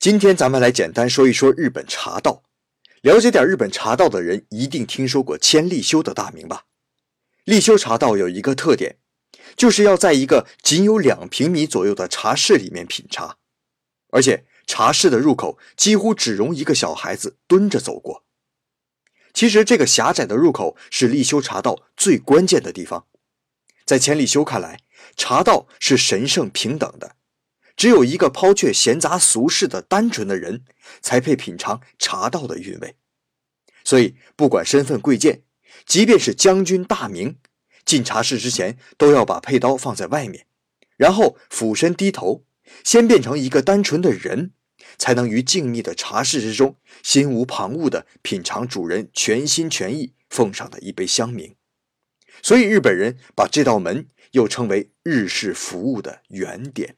今天咱们来简单说一说日本茶道。了解点日本茶道的人一定听说过千利休的大名吧？利休茶道有一个特点，就是要在一个仅有两平米左右的茶室里面品茶，而且茶室的入口几乎只容一个小孩子蹲着走过。其实这个狭窄的入口是立修茶道最关键的地方。在千利休看来，茶道是神圣平等的。只有一个抛却闲杂俗事的单纯的人，才配品尝茶道的韵味。所以，不管身份贵贱，即便是将军大名，进茶室之前都要把佩刀放在外面，然后俯身低头，先变成一个单纯的人，才能于静谧的茶室之中，心无旁骛地品尝主人全心全意奉上的一杯香茗。所以，日本人把这道门又称为日式服务的原点。